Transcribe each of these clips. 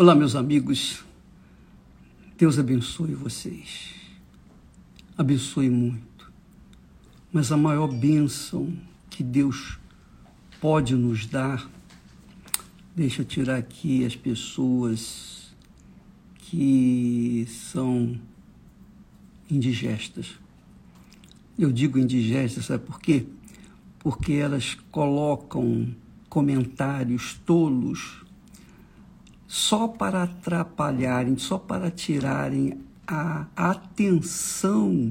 Olá, meus amigos. Deus abençoe vocês. Abençoe muito. Mas a maior bênção que Deus pode nos dar, deixa eu tirar aqui as pessoas que são indigestas. Eu digo indigestas, sabe por quê? Porque elas colocam comentários tolos só para atrapalharem, só para tirarem a atenção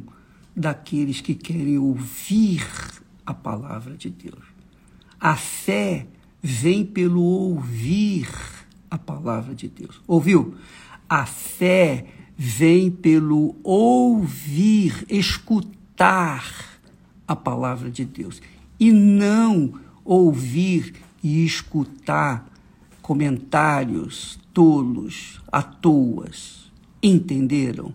daqueles que querem ouvir a palavra de Deus. A fé vem pelo ouvir a palavra de Deus. Ouviu? A fé vem pelo ouvir, escutar a palavra de Deus e não ouvir e escutar comentários tolos, à toas. Entenderam?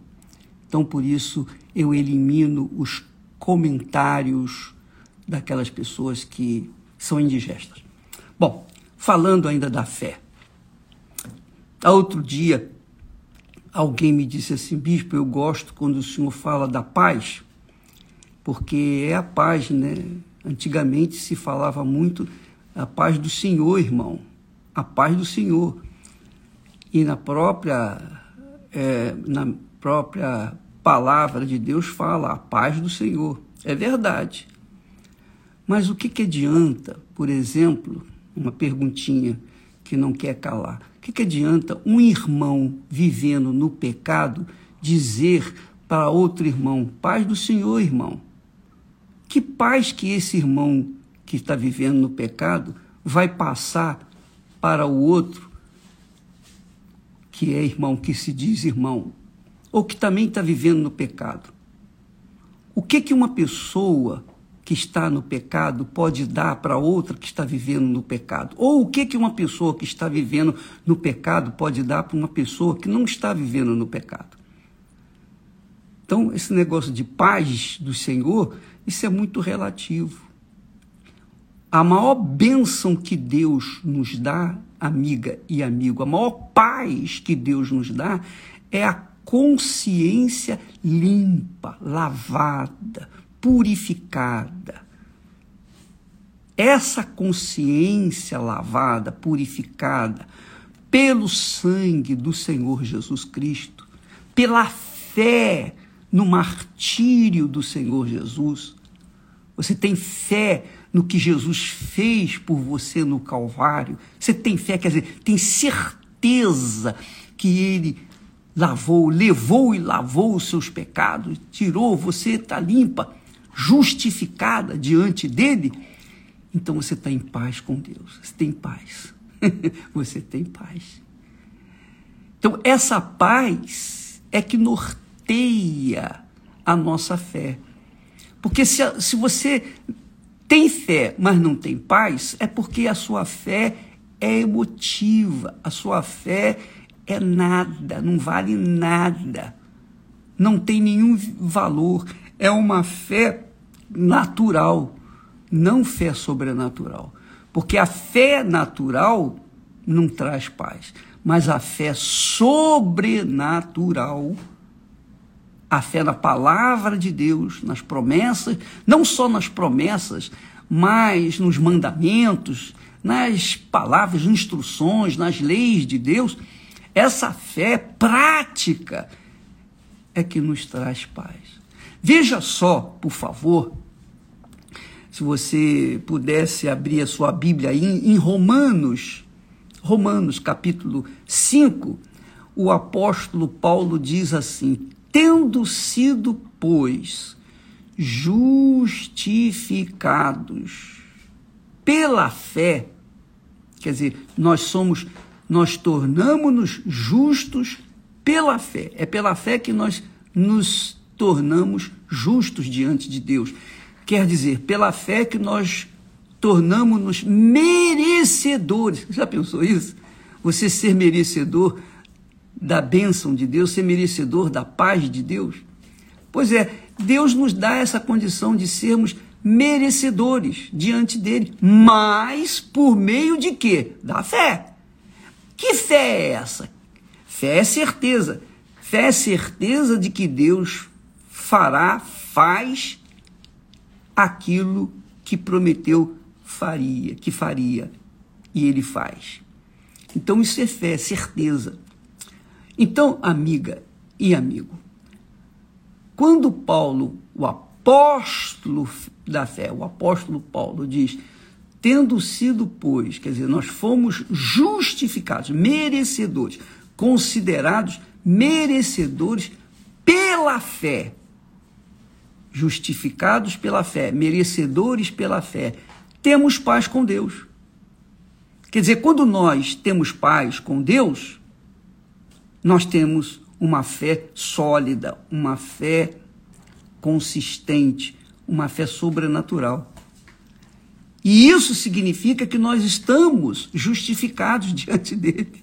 Então, por isso, eu elimino os comentários daquelas pessoas que são indigestas. Bom, falando ainda da fé. Outro dia, alguém me disse assim, bispo, eu gosto quando o senhor fala da paz, porque é a paz, né? Antigamente se falava muito a paz do Senhor, irmão a paz do Senhor. E na própria, é, na própria palavra de Deus fala a paz do Senhor. É verdade. Mas o que, que adianta, por exemplo, uma perguntinha que não quer calar. O que, que adianta um irmão vivendo no pecado dizer para outro irmão, paz do Senhor, irmão? Que paz que esse irmão que está vivendo no pecado vai passar para o outro, que é irmão, que se diz irmão, ou que também está vivendo no pecado. O que que uma pessoa que está no pecado pode dar para outra que está vivendo no pecado? Ou o que que uma pessoa que está vivendo no pecado pode dar para uma pessoa que não está vivendo no pecado? Então, esse negócio de paz do Senhor, isso é muito relativo. A maior bênção que Deus nos dá, amiga e amigo, a maior paz que Deus nos dá é a consciência limpa, lavada, purificada. Essa consciência lavada, purificada pelo sangue do Senhor Jesus Cristo, pela fé no martírio do Senhor Jesus, você tem fé no que Jesus fez por você no Calvário. Você tem fé, quer dizer, tem certeza que Ele lavou, levou e lavou os seus pecados, tirou, você está limpa, justificada diante dele. Então você está em paz com Deus. Você tem paz. você tem paz. Então, essa paz é que norteia a nossa fé. Porque se, se você tem fé, mas não tem paz, é porque a sua fé é emotiva, a sua fé é nada, não vale nada, não tem nenhum valor, é uma fé natural, não fé sobrenatural. Porque a fé natural não traz paz, mas a fé sobrenatural a fé na palavra de Deus, nas promessas, não só nas promessas, mas nos mandamentos, nas palavras, instruções, nas leis de Deus. Essa fé prática é que nos traz paz. Veja só, por favor, se você pudesse abrir a sua Bíblia aí em Romanos, Romanos capítulo 5, o apóstolo Paulo diz assim: tendo sido, pois, justificados pela fé, quer dizer, nós somos, nós tornamos-nos justos pela fé. É pela fé que nós nos tornamos justos diante de Deus. Quer dizer, pela fé que nós tornamos-nos merecedores. Já pensou isso? Você ser merecedor da bênção de Deus, ser merecedor da paz de Deus? Pois é, Deus nos dá essa condição de sermos merecedores diante dele, mas por meio de quê? Da fé. Que fé é essa? Fé é certeza. Fé é certeza de que Deus fará, faz aquilo que prometeu faria, que faria, e ele faz. Então isso é fé, certeza. Então, amiga e amigo, quando Paulo, o apóstolo da fé, o apóstolo Paulo diz: tendo sido, pois, quer dizer, nós fomos justificados, merecedores, considerados merecedores pela fé. Justificados pela fé, merecedores pela fé, temos paz com Deus. Quer dizer, quando nós temos paz com Deus, nós temos uma fé sólida, uma fé consistente, uma fé sobrenatural. E isso significa que nós estamos justificados diante dele.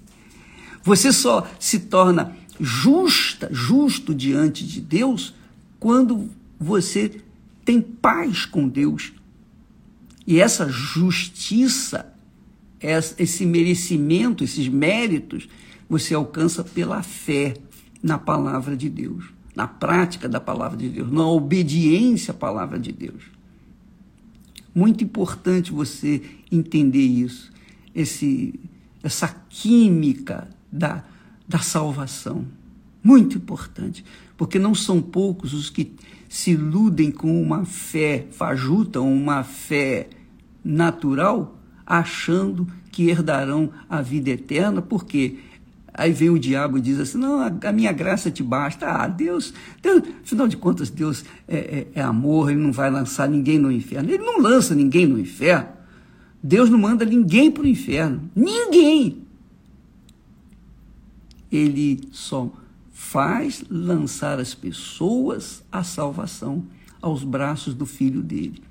Você só se torna justa, justo diante de Deus quando você tem paz com Deus. E essa justiça, esse merecimento, esses méritos, você alcança pela fé na palavra de Deus, na prática da palavra de Deus, na obediência à palavra de Deus. Muito importante você entender isso, esse, essa química da, da salvação. Muito importante, porque não são poucos os que se iludem com uma fé fajuta, uma fé natural, achando que herdarão a vida eterna, porque aí vem o diabo e diz assim: não, a, minha graça te basta. Ah, Deus, Deus afinal de contas, Deus é, é, é amor, ele não vai lançar ninguém no inferno. Ele não lança ninguém no inferno. Deus não manda ninguém para o inferno. Ninguém ele só faz lançar as pessoas à salvação, aos braços do filho dele.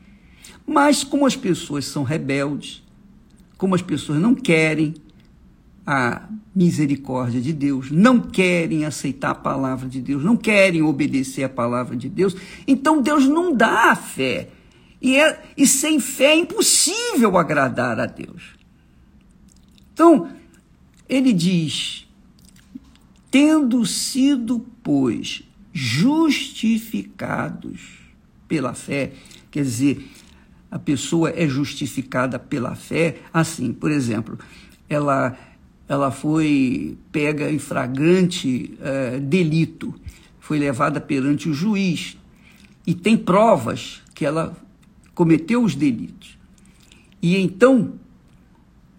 Mas como as pessoas são rebeldes, como as pessoas não querem a misericórdia de Deus, não querem aceitar a palavra de Deus, não querem obedecer a palavra de Deus, então Deus não dá a fé. E, é, e sem fé é impossível agradar a Deus. Então, ele diz tendo sido, pois, justificados pela fé, quer dizer, a pessoa é justificada pela fé, assim, por exemplo, ela, ela foi pega em flagrante é, delito, foi levada perante o juiz e tem provas que ela cometeu os delitos. E então,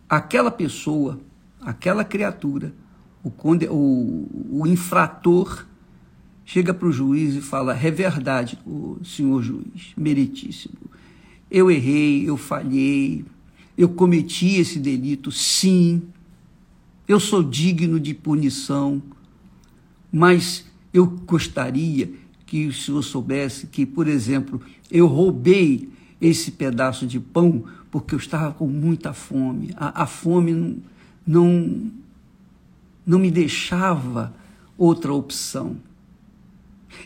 aquela pessoa, aquela criatura, o, conde, o, o infrator chega para o juiz e fala: é verdade, o senhor juiz, meritíssimo. Eu errei, eu falhei, eu cometi esse delito, sim. Eu sou digno de punição, mas eu gostaria que o senhor soubesse que, por exemplo, eu roubei esse pedaço de pão porque eu estava com muita fome. A, a fome não, não, não me deixava outra opção.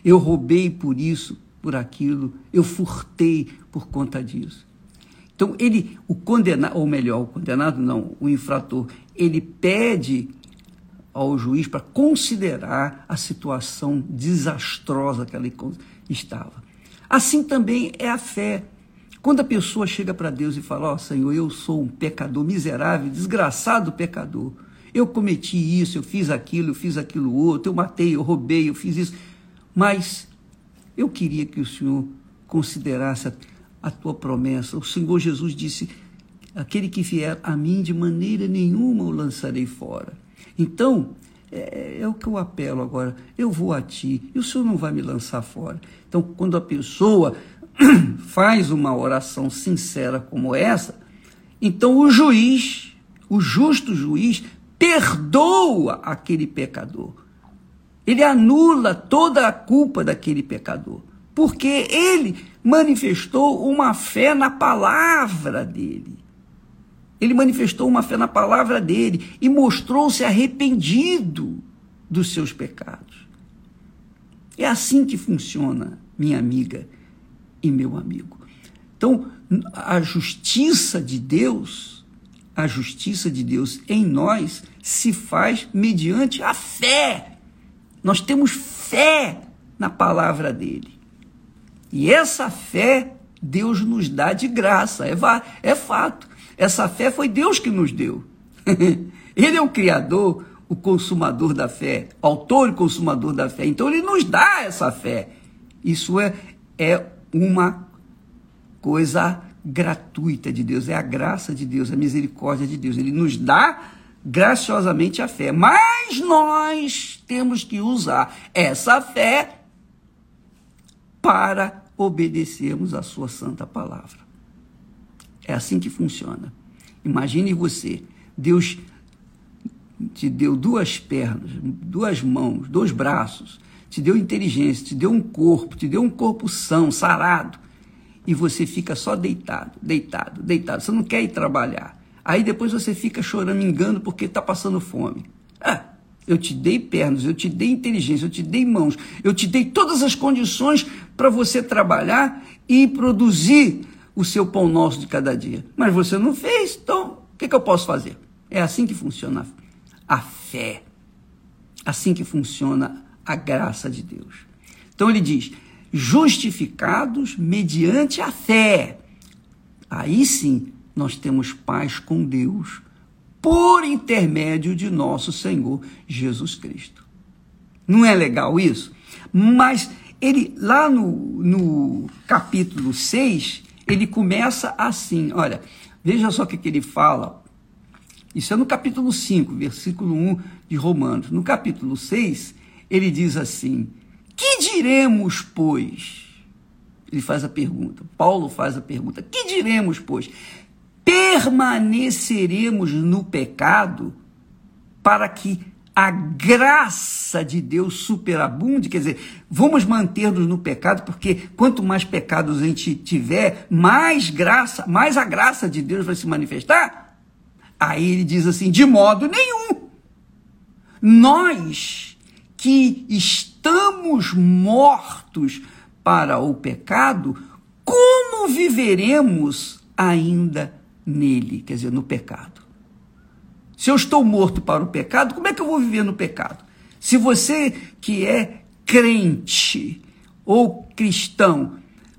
Eu roubei por isso, por aquilo, eu furtei por conta disso. Então ele, o condenado, ou melhor, o condenado não, o infrator, ele pede ao juiz para considerar a situação desastrosa que ele estava. Assim também é a fé. Quando a pessoa chega para Deus e fala: Ó oh, Senhor, eu sou um pecador miserável, desgraçado pecador. Eu cometi isso, eu fiz aquilo, eu fiz aquilo outro, eu matei, eu roubei, eu fiz isso. Mas eu queria que o Senhor considerasse a tua promessa. O Senhor Jesus disse: aquele que vier a mim, de maneira nenhuma o lançarei fora. Então, é, é, o que eu apelo agora. Eu vou a ti e o Senhor não vai me lançar fora. Então, quando a pessoa faz uma oração sincera como essa, então o juiz, o justo juiz, perdoa aquele pecador. Ele anula toda a culpa daquele pecador, porque ele manifestou uma fé na palavra dele. Ele manifestou uma fé na palavra dele e mostrou-se arrependido dos seus pecados. É assim que funciona, minha amiga e meu amigo. Então, a justiça de Deus a justiça de Deus em nós se faz mediante a fé. Nós temos fé na palavra dele. E essa fé Deus nos dá de graça, é, é fato. Essa fé foi Deus que nos deu. ele é o Criador, o consumador da fé, autor e consumador da fé. Então ele nos dá essa fé. Isso é, é uma coisa gratuita de Deus, é a graça de Deus, a misericórdia de Deus. Ele nos dá graciosamente a fé, mas nós temos que usar essa fé para obedecermos a sua santa palavra. É assim que funciona. Imagine você, Deus te deu duas pernas, duas mãos, dois braços, te deu inteligência, te deu um corpo, te deu um corpo são, sarado e você fica só deitado, deitado, deitado. Você não quer ir trabalhar. Aí depois você fica chorando, engano porque está passando fome. Ah, eu te dei pernas, eu te dei inteligência, eu te dei mãos, eu te dei todas as condições para você trabalhar e produzir o seu pão nosso de cada dia. Mas você não fez, então o que, que eu posso fazer? É assim que funciona a fé. Assim que funciona a graça de Deus. Então ele diz: justificados mediante a fé. Aí sim nós temos paz com Deus por intermédio de nosso Senhor Jesus Cristo. Não é legal isso? Mas ele lá no, no capítulo 6, ele começa assim, olha, veja só o que, que ele fala. Isso é no capítulo 5, versículo 1 de Romanos. No capítulo 6, ele diz assim: que diremos, pois? Ele faz a pergunta. Paulo faz a pergunta. Que diremos, pois? Permaneceremos no pecado para que a graça de Deus superabunde, quer dizer, vamos manter-nos no pecado, porque quanto mais pecados a gente tiver, mais graça, mais a graça de Deus vai se manifestar. Aí ele diz assim: de modo nenhum. Nós que estamos mortos para o pecado, como viveremos ainda nele? Quer dizer, no pecado. Se eu estou morto para o pecado, como é que eu vou viver no pecado? Se você que é crente ou cristão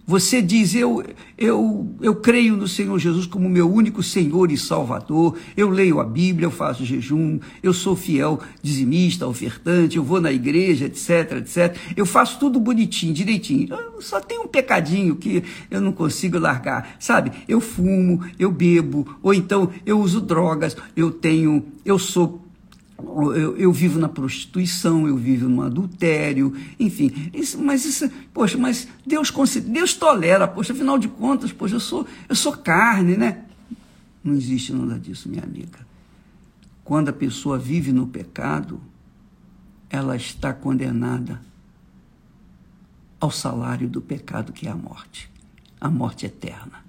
você diz, eu, eu, eu creio no Senhor Jesus como meu único Senhor e Salvador, eu leio a Bíblia, eu faço jejum, eu sou fiel dizimista, ofertante, eu vou na igreja, etc, etc. Eu faço tudo bonitinho, direitinho. Eu só tem um pecadinho que eu não consigo largar, sabe? Eu fumo, eu bebo, ou então eu uso drogas, eu tenho, eu sou eu, eu, vivo na prostituição, eu vivo no adultério, enfim. Isso, mas isso, poxa, mas Deus, Deus tolera, poxa, afinal de contas, poxa, eu sou, eu sou carne, né? Não existe nada disso, minha amiga. Quando a pessoa vive no pecado, ela está condenada ao salário do pecado, que é a morte, a morte eterna.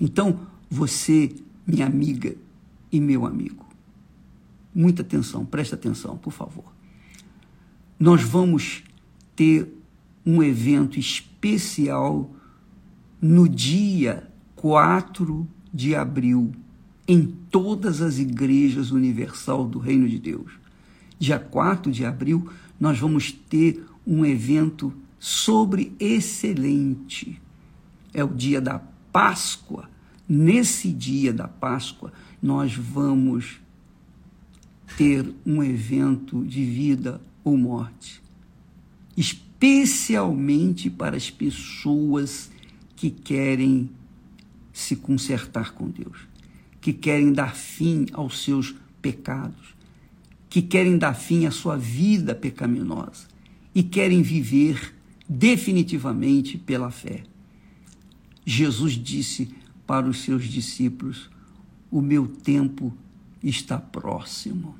Então, você, minha amiga e meu amigo, muita atenção, presta atenção, por favor. Nós vamos ter um evento especial no dia 4 de abril, em todas as igrejas universal do Reino de Deus. Dia 4 de abril, nós vamos ter um evento sobre excelente. É o dia da Páscoa. Nesse dia da Páscoa, nós vamos ter um evento de vida ou morte, especialmente para as pessoas que querem se consertar com Deus, que querem dar fim aos seus pecados, que querem dar fim à sua vida pecaminosa e querem viver definitivamente pela fé. Jesus disse para os seus discípulos: O meu tempo está próximo.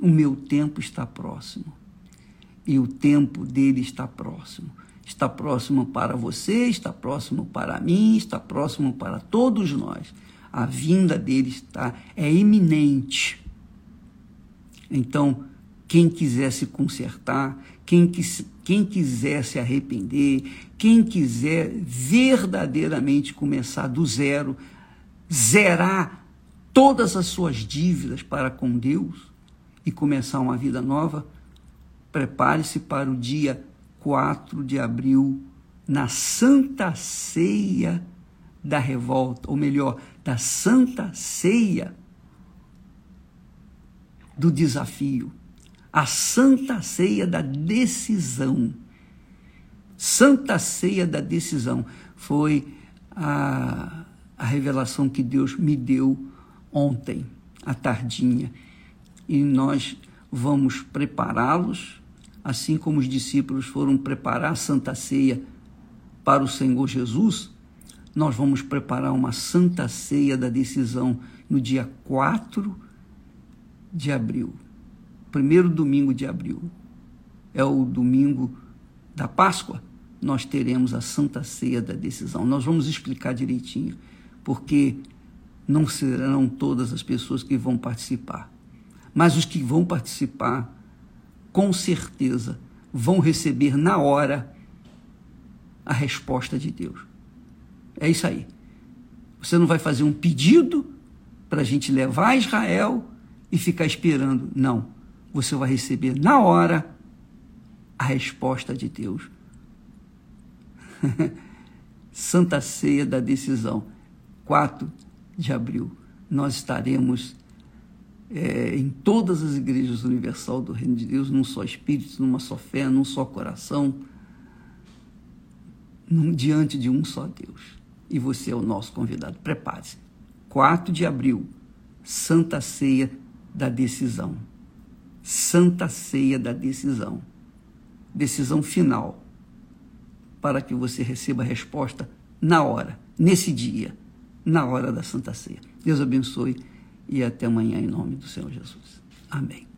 O meu tempo está próximo. E o tempo dele está próximo. Está próximo para você, está próximo para mim, está próximo para todos nós. A vinda dele está é iminente. Então, quem quiser se consertar, quem, quis, quem quiser se arrepender, quem quiser verdadeiramente começar do zero, zerar todas as suas dívidas para com Deus e começar uma vida nova, prepare-se para o dia 4 de abril, na Santa Ceia da Revolta, ou melhor, da Santa Ceia do desafio, a Santa Ceia da decisão. Santa Ceia da decisão foi a, a revelação que Deus me deu ontem, à tardinha. E nós vamos prepará-los, assim como os discípulos foram preparar a Santa Ceia para o Senhor Jesus, nós vamos preparar uma Santa Ceia da decisão no dia 4 de abril, primeiro domingo de abril. É o domingo da Páscoa nós teremos a Santa Ceia da decisão. Nós vamos explicar direitinho, porque não serão todas as pessoas que vão participar. Mas os que vão participar, com certeza, vão receber na hora a resposta de Deus. É isso aí. Você não vai fazer um pedido para a gente levar a Israel e ficar esperando. Não. Você vai receber na hora a resposta de Deus. Santa Ceia da Decisão, 4 de abril. Nós estaremos é, em todas as igrejas universal do Reino de Deus, num só espírito, numa só fé, num só coração, num, diante de um só Deus. E você é o nosso convidado. Prepare-se. 4 de abril, Santa Ceia da Decisão. Santa Ceia da Decisão. Decisão final para que você receba a resposta na hora, nesse dia, na hora da Santa Ceia. Deus abençoe e até amanhã em nome do Senhor Jesus. Amém.